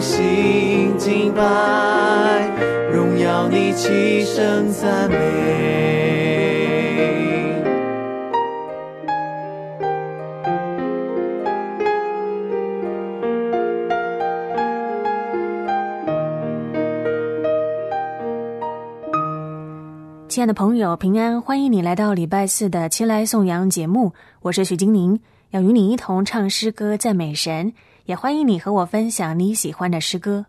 心敬拜，荣耀你，齐声赞美。亲爱的朋友，平安！欢迎你来到礼拜四的《前来颂扬》节目，我是许金宁，要与你一同唱诗歌赞美神，也欢迎你和我分享你喜欢的诗歌。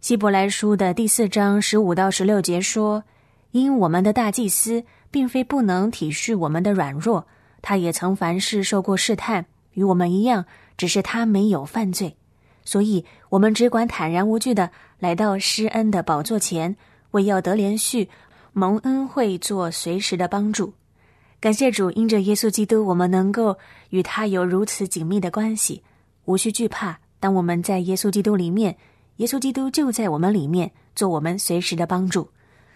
希伯来书的第四章十五到十六节说：“因我们的大祭司并非不能体恤我们的软弱，他也曾凡事受过试探，与我们一样，只是他没有犯罪。所以，我们只管坦然无惧的来到施恩的宝座前，为要得连续。”蒙恩惠做随时的帮助，感谢主，因着耶稣基督，我们能够与他有如此紧密的关系，无需惧怕。当我们在耶稣基督里面，耶稣基督就在我们里面，做我们随时的帮助。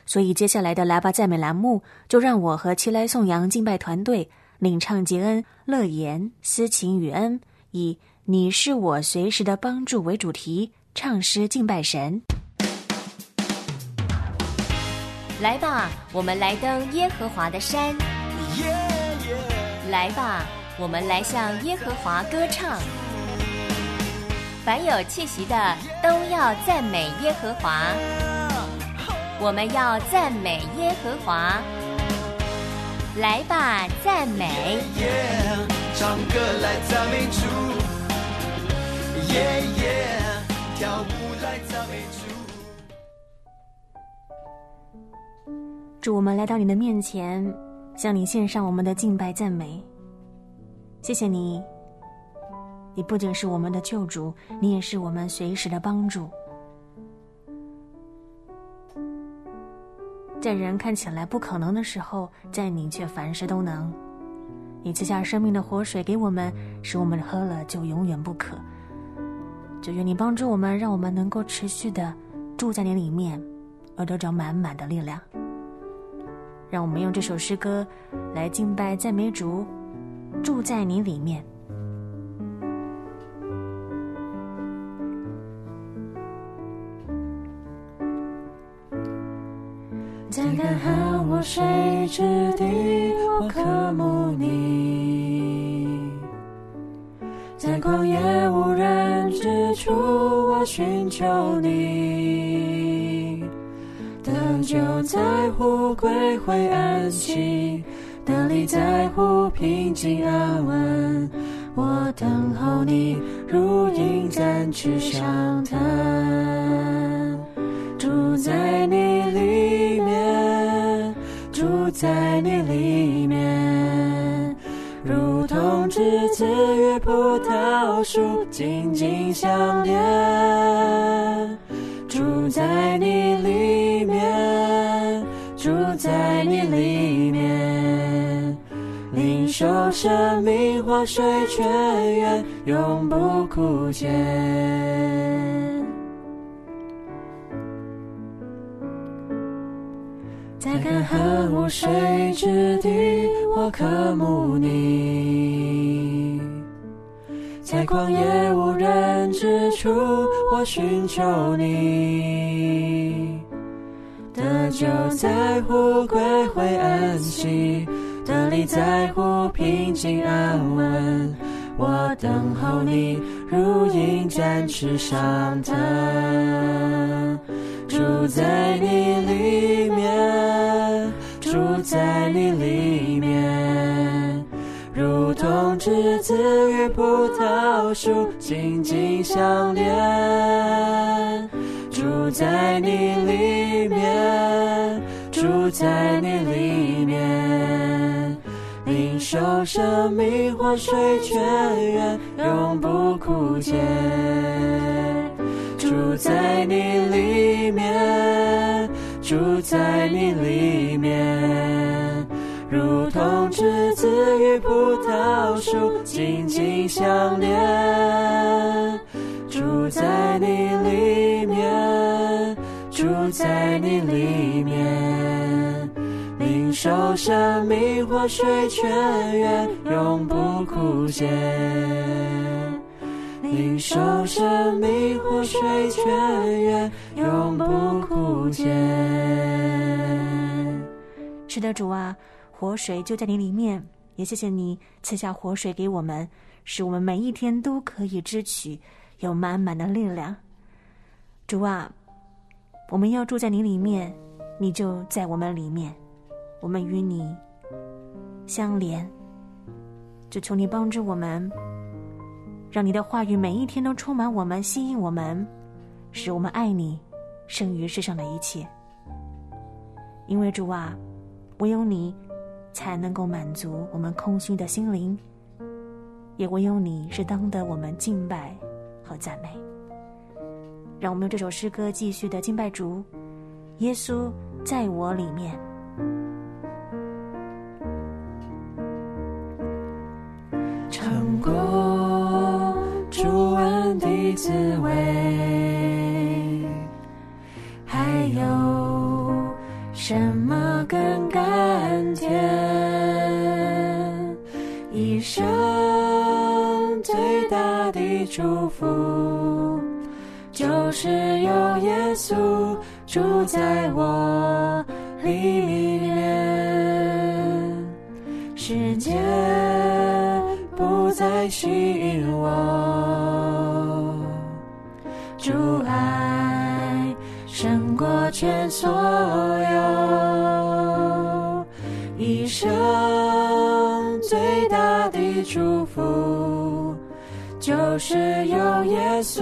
所以，接下来的来吧赞美栏目，就让我和七来颂扬敬拜团队领唱杰恩、乐言、思琴与恩，以“你是我随时的帮助”为主题，唱诗敬拜神。来吧，我们来登耶和华的山。来吧，我们来向耶和华歌唱。凡有气息的，都要赞美耶和华。我们要赞美耶和华。来吧，赞美。唱歌来赞美主，耶耶，跳舞来赞美主。主，我们来到你的面前，向你献上我们的敬拜赞美。谢谢你，你不仅是我们的救主，你也是我们随时的帮助。在人看起来不可能的时候，在你却凡事都能。你赐下生命的活水给我们，使我们喝了就永远不渴。就愿你帮助我们，让我们能够持续的住在你里面，而得着满满的力量。让我们用这首诗歌来敬拜赞美主，住在你里面。在干旱或水之地，我渴慕你；在旷野无人之处，我寻求你。等就在乎归回安息，等你在乎平静安稳。我等候你，如影展翅上腾，住在你在你里面，如同栀子与葡萄树紧紧相连。住在你里面，住在你里面，领受生命活水泉源，永不枯竭。在干旱无水之地，我渴慕你。在旷野无人之处，我寻求你。得救在乎归回安息，得力在乎平静安稳。我等候你，如鹰展翅上腾，住在你里面，住在你里面，如同栀子与葡萄。树紧紧相连，住在你里面，住在你里面，领受生命活水泉源，永不枯竭。住在你里面，住在你里面，如同栀子与葡萄树紧紧相连。住在你里面，住在你里面，领受生命活水泉源，永不枯竭。领受生命活水泉源，永不枯竭。是的，主啊，活水就在你里面，也谢谢你赐下活水给我们，使我们每一天都可以支取，有满满的力量。主啊，我们要住在你里面，你就在我们里面，我们与你相连。就求你帮助我们。让你的话语每一天都充满我们，吸引我们，使我们爱你，胜于世上的一切。因为主啊，唯有你才能够满足我们空虚的心灵，也唯有你是当得我们敬拜和赞美。让我们用这首诗歌继续的敬拜主，耶稣在我里面，滋味，还有什么更甘甜？一生最大的祝福，就是有耶稣住在我里面，世界。不再吸引我，主爱胜过全所有，一生最大的祝福，就是有耶稣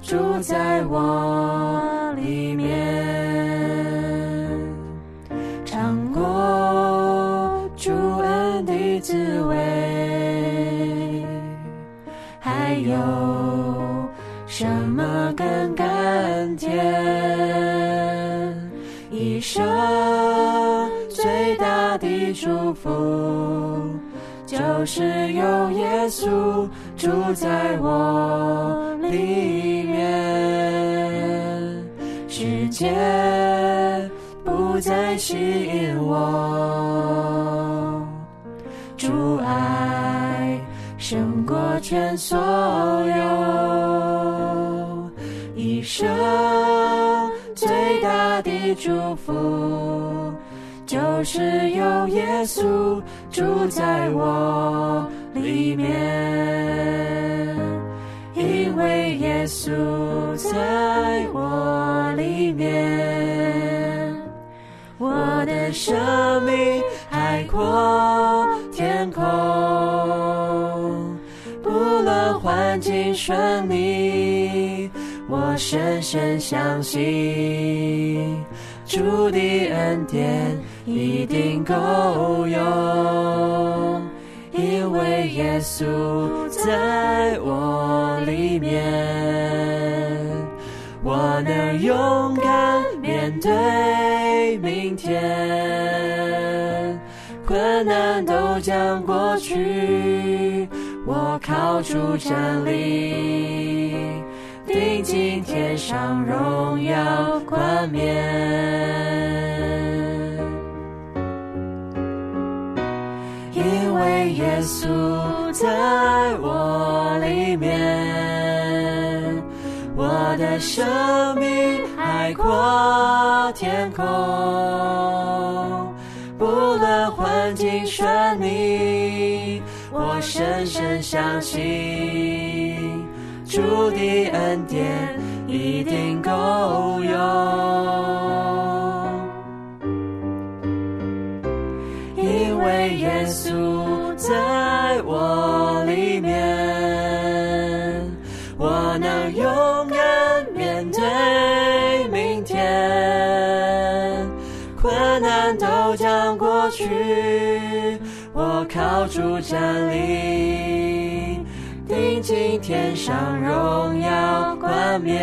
住在我里面，就是有耶稣住在我里面，世界不再吸引我，主爱。胜过全所有，一生最大的祝福，就是有耶稣住在我里面。因为耶稣在我里面，我的生命海阔天空。不论环境顺利，我深深相信主的恩典一定够用，因为耶稣在我里面，我能勇敢面对明天，困难都将过去。我靠主站立，定睛天上荣耀冠冕，稣在我里面，我的生命海阔天空，不论环境顺利。我深深相信，主的恩典一定够用，我里面，我能勇敢面对明天，困难都将过去，我靠住站立，定睛天上荣耀冠冕，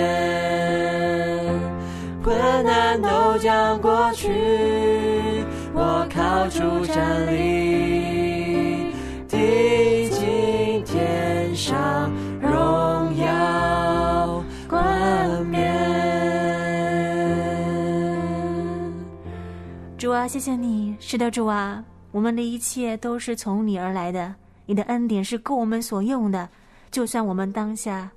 困难都将过去，我靠住站立。啊，谢谢你，是的，主啊，我们的一切都是从你而来的，你的恩典是够我们所用的。就算我们当下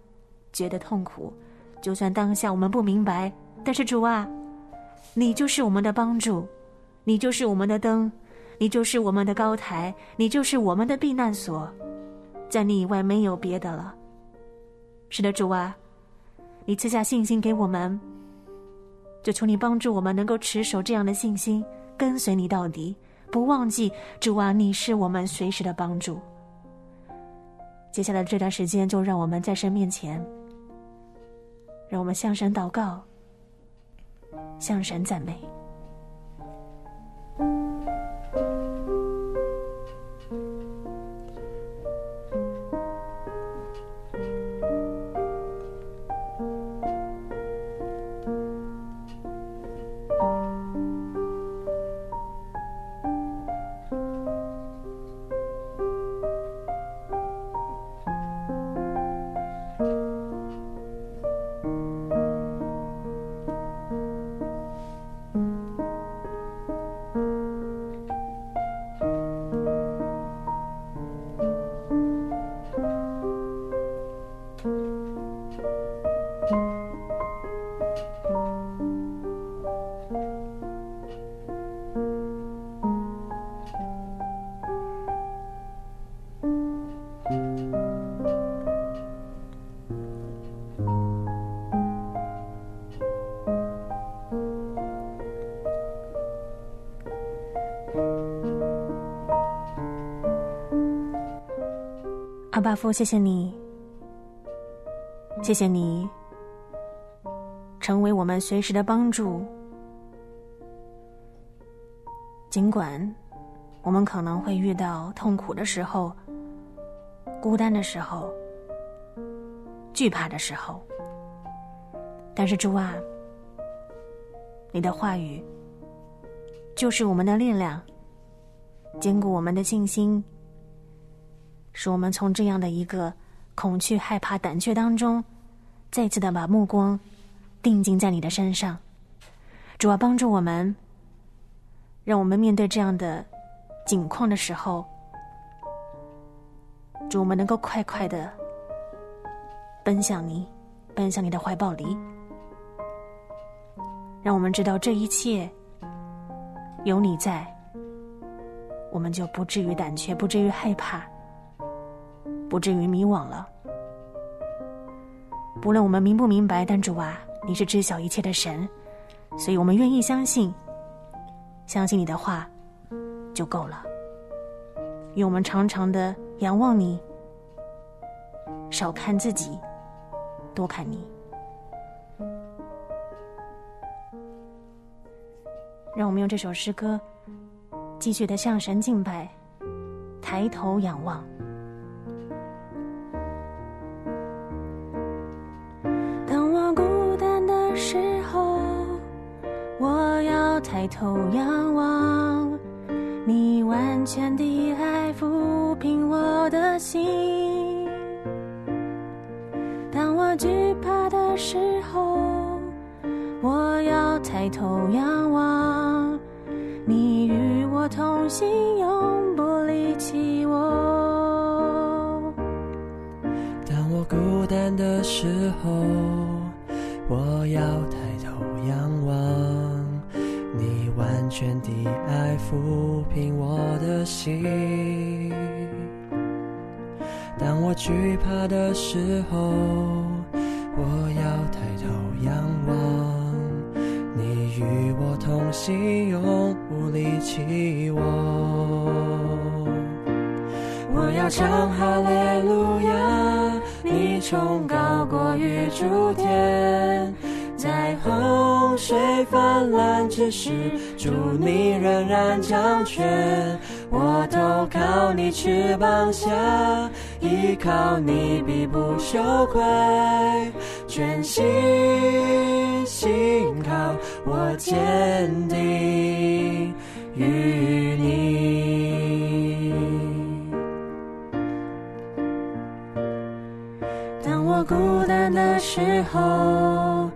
觉得痛苦，就算当下我们不明白，但是主啊，你就是我们的帮助，你就是我们的灯，你就是我们的高台，你就是我们的避难所，在你以外没有别的了。是的，主啊，你赐下信心给我们，就求你帮助我们能够持守这样的信心。跟随你到底，不忘记主啊，你是我们随时的帮助。接下来这段时间，就让我们在神面前，让我们向神祷告，向神赞美。夫，谢谢你，谢谢你，成为我们随时的帮助。尽管我们可能会遇到痛苦的时候、孤单的时候、惧怕的时候，但是主啊，你的话语就是我们的力量，坚固我们的信心。使我们从这样的一个恐惧、害怕、胆怯当中，再次的把目光定睛在你的身上，主要帮助我们，让我们面对这样的境况的时候，主我们能够快快的奔向你，奔向你的怀抱里，让我们知道这一切有你在，我们就不至于胆怯，不至于害怕。不至于迷惘了。不论我们明不明白，但主啊，你是知晓一切的神，所以我们愿意相信，相信你的话就够了。愿我们常常的仰望你，少看自己，多看你。让我们用这首诗歌，继续的向神敬拜，抬头仰望。抬头仰望，你完全的爱抚平我的心。当我惧怕的时候，我要抬头仰望，你与我同行，永不离弃我。当我孤单的时候，我要抬抚平我的心。当我惧怕的时候，我要抬头仰望，你与我同行，永不离弃我。我要唱哈利路亚，你崇高过于诸天。在洪水泛滥之时，主你仍然掌权。我投靠你翅膀下，依靠你必不羞愧，全心信靠我坚定于你。当我孤单的时候，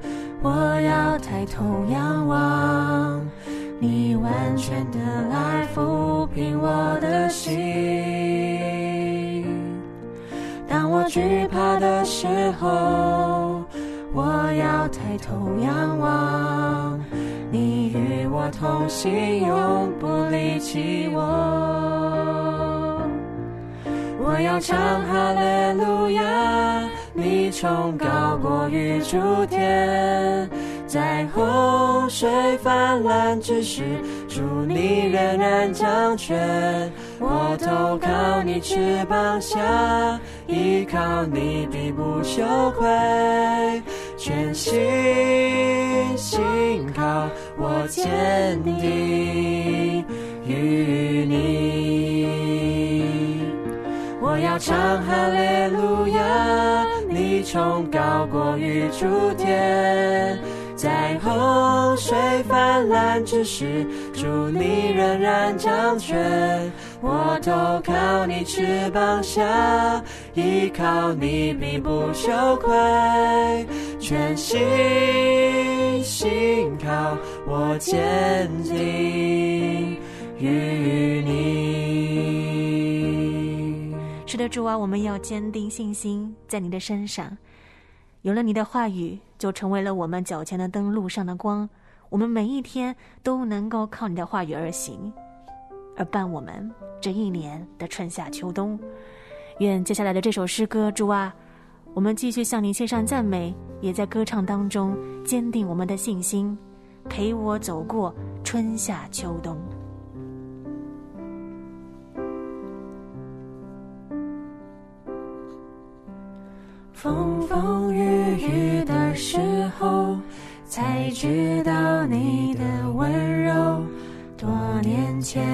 我要抬头仰望。你完全的爱抚平我的心。当我惧怕的时候，我要抬头仰望。你与我同行，永不离弃我。我要唱哈利路亚，你崇高过于诸天。在洪水泛滥之时，主你仍然掌权。我投靠你翅膀下，依靠你必不羞愧，全心信靠我坚定与你。我要唱哈利路亚，你崇高过于诸天。洪水泛滥之时，主你仍然掌权。我投靠你翅膀下，依靠你并不羞愧，全心信靠我坚定与你。是的，主啊，我们要坚定信心在你的身上。有了你的话语，就成为了我们脚前的灯，路上的光。我们每一天都能够靠你的话语而行，而伴我们这一年的春夏秋冬。愿接下来的这首诗歌，主啊，我们继续向你献上赞美，也在歌唱当中坚定我们的信心，陪我走过春夏秋冬。风风雨雨的时候，才知道你的温柔。多年前，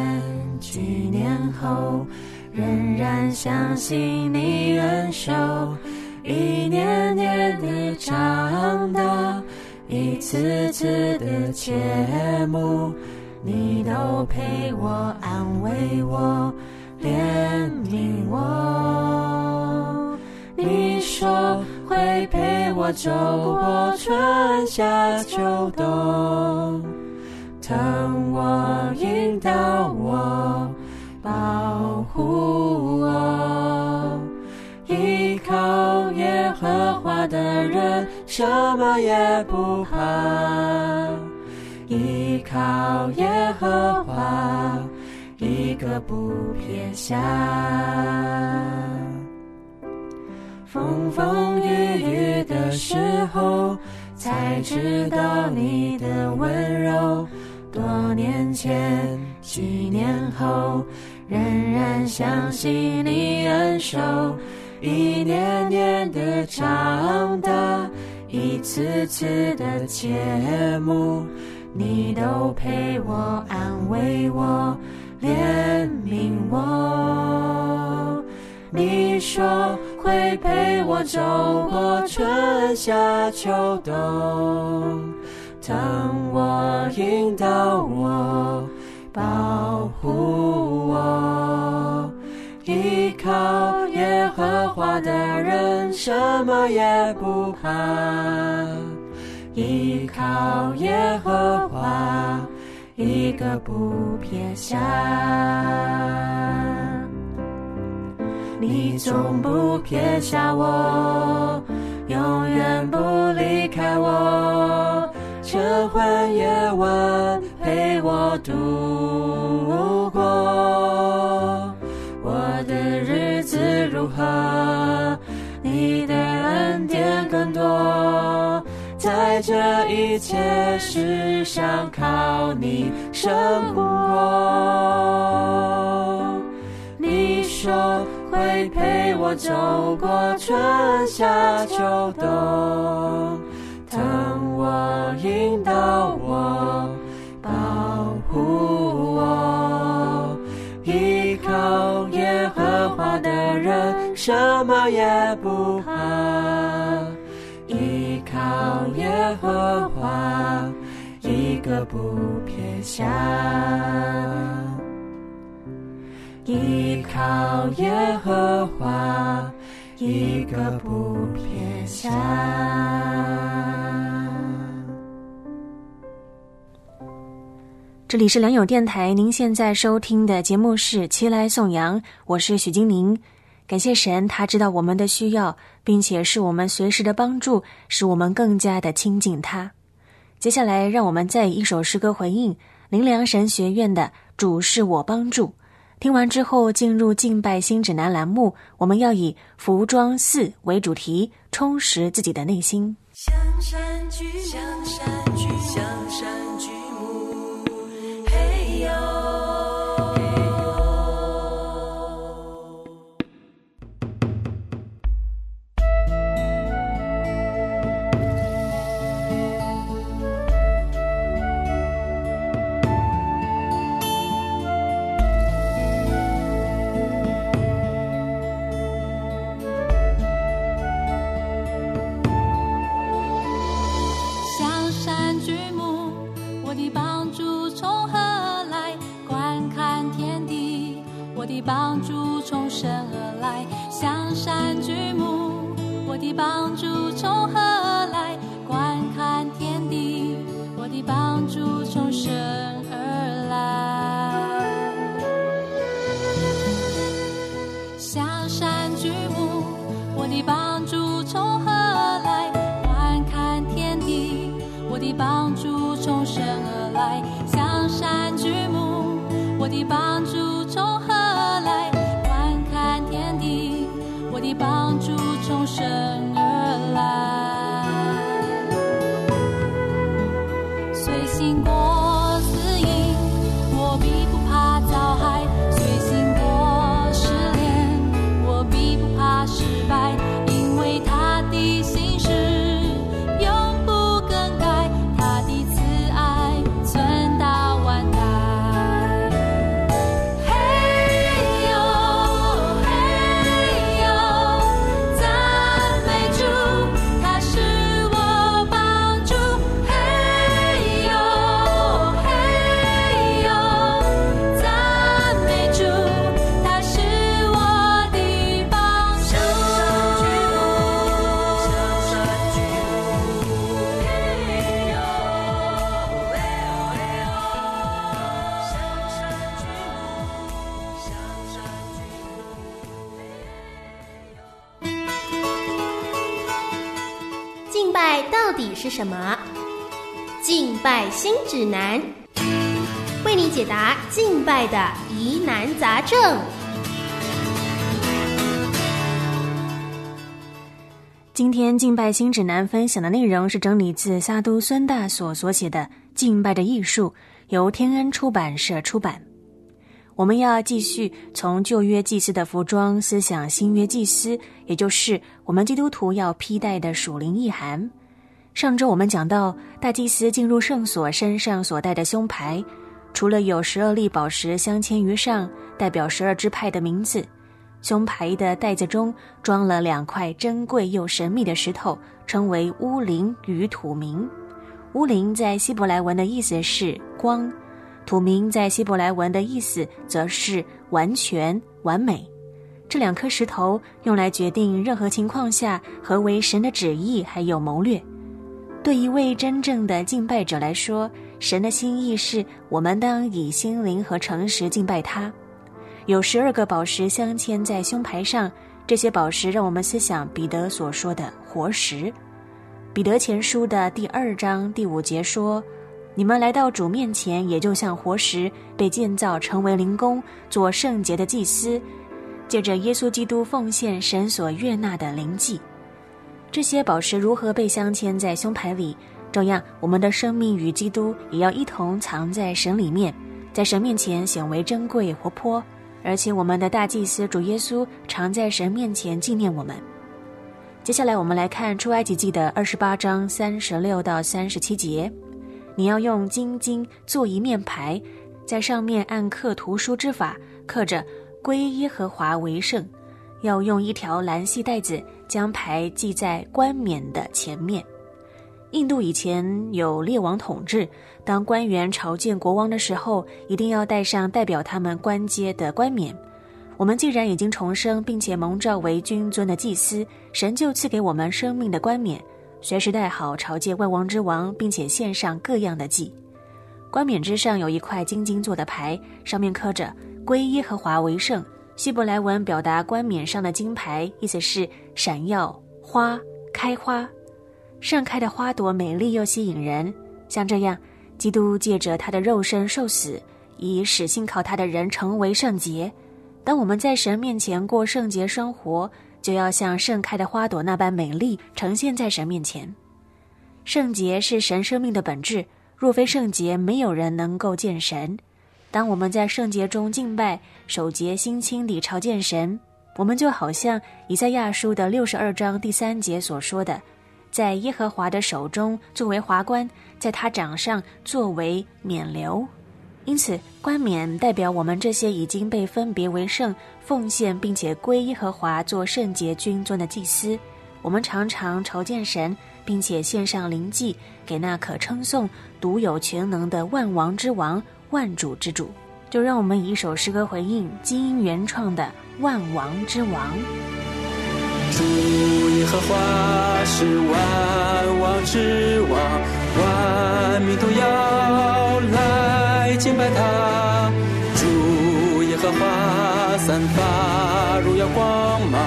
几年后，仍然相信你恩手。一年年的长大，一次次的切慕，你都陪我安慰我，怜悯我。你说会陪我走过春夏秋冬，疼我、引导我、保护我。依靠耶和华的人，什么也不怕。依靠耶和华，一个不撇下。风风雨雨的时候，才知道你的温柔。多年前，几年后，仍然相信你恩手。一年年的长大，一次次的切慕，你都陪我安慰我，怜悯我。你说会陪我走过春夏秋冬，疼我、引导我、保护我。依靠耶和华的人，什么也不怕。依靠耶和华，一个不撇下。你从不撇下我，永远不离开我，晨昏夜晚陪我度过。我的日子如何？你的恩典更多，在这一切世上靠你生活。你说。会陪我走过春夏秋冬，疼我，引导我，保护我。依靠耶和华的人，什么也不怕。依靠耶和华，一个不撇下。依靠耶和华，一个不撇下。这里是良友电台，您现在收听的节目是《齐来颂扬》，我是许金玲。感谢神，他知道我们的需要，并且是我们随时的帮助，使我们更加的亲近他。接下来，让我们再以一首诗歌回应林良神学院的“主是我帮助”。听完之后，进入敬拜新指南栏目，我们要以服装四为主题，充实自己的内心。向山居，向山居，向山居目，嘿呦。的帮助从生而来。香山举目，我的帮新指南，为你解答敬拜的疑难杂症。今天敬拜新指南分享的内容是整理自萨都孙大所所写的《敬拜的艺术》，由天恩出版社出版。我们要继续从旧约祭司的服装思想新约祭司，也就是我们基督徒要披戴的属灵意涵。上周我们讲到，大祭司进入圣所身上所带的胸牌，除了有十二粒宝石镶嵌于上，代表十二支派的名字。胸牌的袋子中装了两块珍贵又神秘的石头，称为乌灵与土明。乌灵在希伯来文的意思是光，土明在希伯来文的意思则是完全、完美。这两颗石头用来决定任何情况下何为神的旨意，还有谋略。对一位真正的敬拜者来说，神的心意是我们当以心灵和诚实敬拜他。有十二个宝石镶嵌在胸牌上，这些宝石让我们思想彼得所说的活石。彼得前书的第二章第五节说：“你们来到主面前，也就像活石被建造成为灵宫，做圣洁的祭司，借着耶稣基督奉献神所悦纳的灵祭。”这些宝石如何被镶嵌在胸牌里？照样，我们的生命与基督也要一同藏在神里面，在神面前显为珍贵活泼。而且，我们的大祭司主耶稣常在神面前纪念我们。接下来我们来看出埃及记的二十八章三十六到三十七节。你要用金金做一面牌，在上面按刻图书之法刻着“归耶和华为圣”。要用一条蓝细带子将牌系在冠冕的前面。印度以前有列王统治，当官员朝见国王的时候，一定要带上代表他们官阶的冠冕。我们既然已经重生，并且蒙召为君尊的祭司，神就赐给我们生命的冠冕，随时带好朝见万王之王，并且献上各样的祭。冠冕之上有一块金金做的牌，上面刻着“归耶和华为圣”。希伯来文表达冠冕上的金牌，意思是闪耀、花开花、盛开的花朵，美丽又吸引人。像这样，基督借着他的肉身受死，以使信靠他的人成为圣洁。当我们在神面前过圣洁生活，就要像盛开的花朵那般美丽，呈现在神面前。圣洁是神生命的本质，若非圣洁，没有人能够见神。当我们在圣洁中敬拜、守节、心清礼朝见神，我们就好像以赛亚书的六十二章第三节所说的，在耶和华的手中作为华冠，在他掌上作为冕旒。因此，冠冕代表我们这些已经被分别为圣、奉献并且归耶和华做圣洁君尊的祭司。我们常常朝见神，并且献上灵祭给那可称颂、独有全能的万王之王。万主之主，就让我们以一首诗歌回应基因原创的《万王之王》。主耶和华是万王之王，万民都要来敬拜他。主耶和华散发荣耀光芒，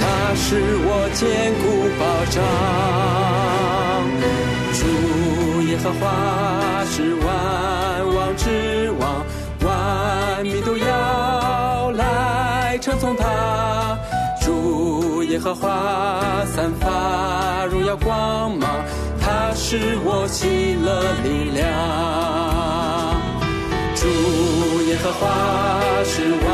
他是我坚固保障。主耶和华是万王。之来称颂他。主耶和华散发荣耀光芒，他是我喜乐力量。主耶和华是王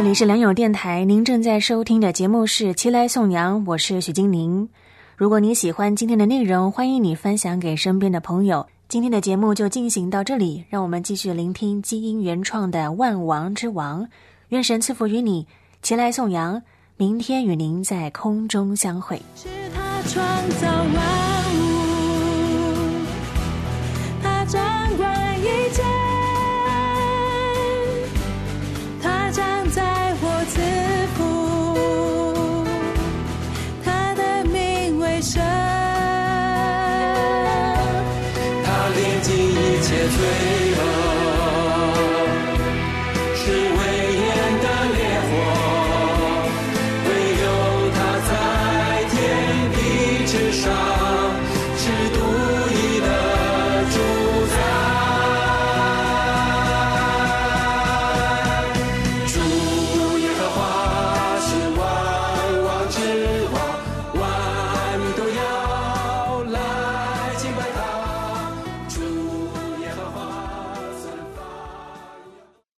这里是良友电台，您正在收听的节目是《齐来颂扬》，我是许金宁。如果你喜欢今天的内容，欢迎你分享给身边的朋友。今天的节目就进行到这里，让我们继续聆听基因原创的《万王之王》。愿神赐福于你，齐来颂扬。明天与您在空中相会。是他创造